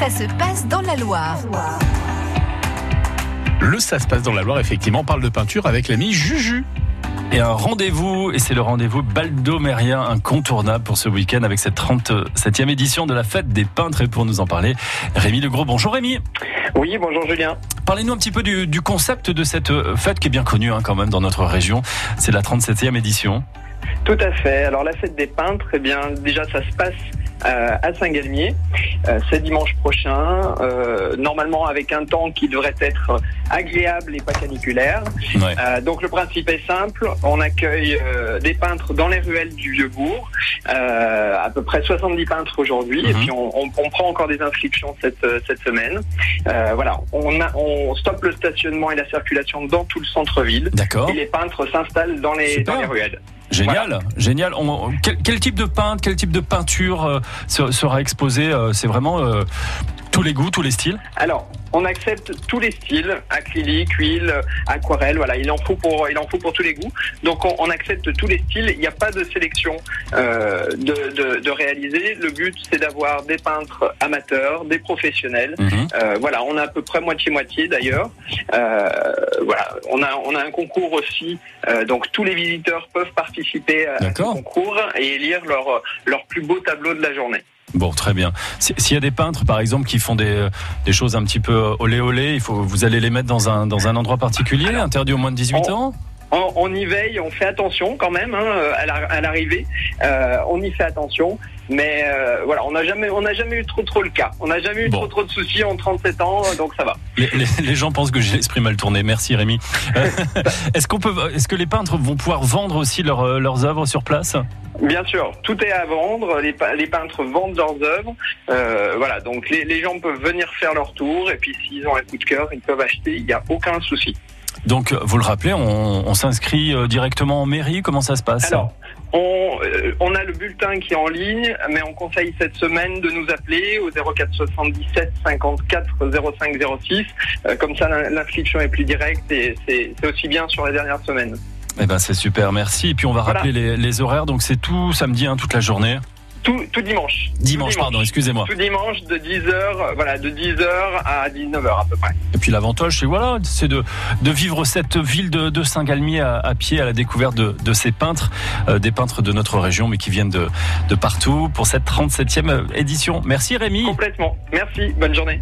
ça se passe dans la Loire. Le Ça se passe dans la Loire, effectivement, on parle de peinture avec l'ami Juju. Et un rendez-vous, et c'est le rendez-vous baldomérien incontournable pour ce week-end avec cette 37e édition de la fête des peintres. Et pour nous en parler, Rémi Legros. Bonjour Rémi. Oui, bonjour Julien. Parlez-nous un petit peu du, concept de cette fête qui est bien connue hein, quand même dans notre région. C'est la 37e édition. Tout à fait. Alors la fête des peintres, eh bien déjà ça se passe euh, à Saint-Galmier. Euh, c'est dimanche prochain, euh, normalement avec un temps qui devrait être agréable et pas caniculaire. donc le principe est simple, on accueille des peintres dans les ruelles du Vieux-Bourg, à peu près 70 peintres aujourd'hui, et mhm. puis on, prend encore des inscriptions cette, cette semaine. voilà, on, a, on stoppe le stationnement et la circulation dans tout le centre-ville. D'accord. Et les peintres s'installent dans les, dans les ruelles. Génial, génial. quel, type de peintre, quel type de peinture euh, sera exposé euh, C'est vraiment euh, tous les goûts, tous les styles Alors, on accepte tous les styles, acrylique, huile, aquarelle, voilà, il en faut pour, il en faut pour tous les goûts. Donc on, accepte tous les styles, il n'y a pas de sélection euh, de, réaliser. Le but c'est d'avoir des peintres amateurs, des professionnels. Mhm. Euh, voilà, on a à peu près moitié-moitié d'ailleurs. Euh, voilà, on a, on a un concours aussi, donc tous les visiteurs peuvent participer à ce concours et lire leur, leur plus beau tableau de la journée. Bon, très bien. S'il y a des peintres, par exemple, qui font des, des choses un petit peu euh, olé olé, il faut, vous allez les mettre dans un, dans un endroit particulier, interdit au moins de 18 ans? On, y veille, on fait attention quand même hein, à l'arrivée. Euh, on y fait attention, mais euh, voilà, on n'a jamais, on n'a jamais eu trop trop le cas. On n'a jamais eu trop trop de soucis en 37 ans, donc ça va. Les, gens pensent que j'ai l'esprit mal tourné. Merci Rémi. est-ce qu'on peut, est-ce que les peintres vont pouvoir vendre aussi leurs œuvres sur place? Bien sûr, tout est à vendre. Les, les peintres vendent leurs œuvres. Euh, voilà, donc les, les, gens peuvent venir faire leur tour et puis s'ils ont un coup de cœur, ils peuvent acheter. Il n'y a aucun souci. Donc, vous le rappelez, on, on s'inscrit euh, directement en mairie. Comment ça se passe Alors, on, euh, on, a le bulletin qui est en ligne, mais on conseille cette semaine de nous appeler au 04 77 54 05 06. comme ça, l'inscription est plus directe et c'est aussi bien sur les dernières semaines. Eh ben c'est super, merci. Et puis on va rappeler les, horaires, donc c'est tout samedi, hein, toute la journée. Tout, tout, dimanche. Dimanche, pardon, excusez-moi. Tout dimanche de 10h, voilà, de 10h à 19h à peu près. Et puis l'avantage, c'est voilà, c'est de, de vivre cette ville de, de Saint-Galmier à, pied à la découverte de, de ces peintres, euh, des peintres de notre région, mais qui viennent de, de partout pour cette 37e édition. Merci Rémi. Complètement. Merci. Bonne journée.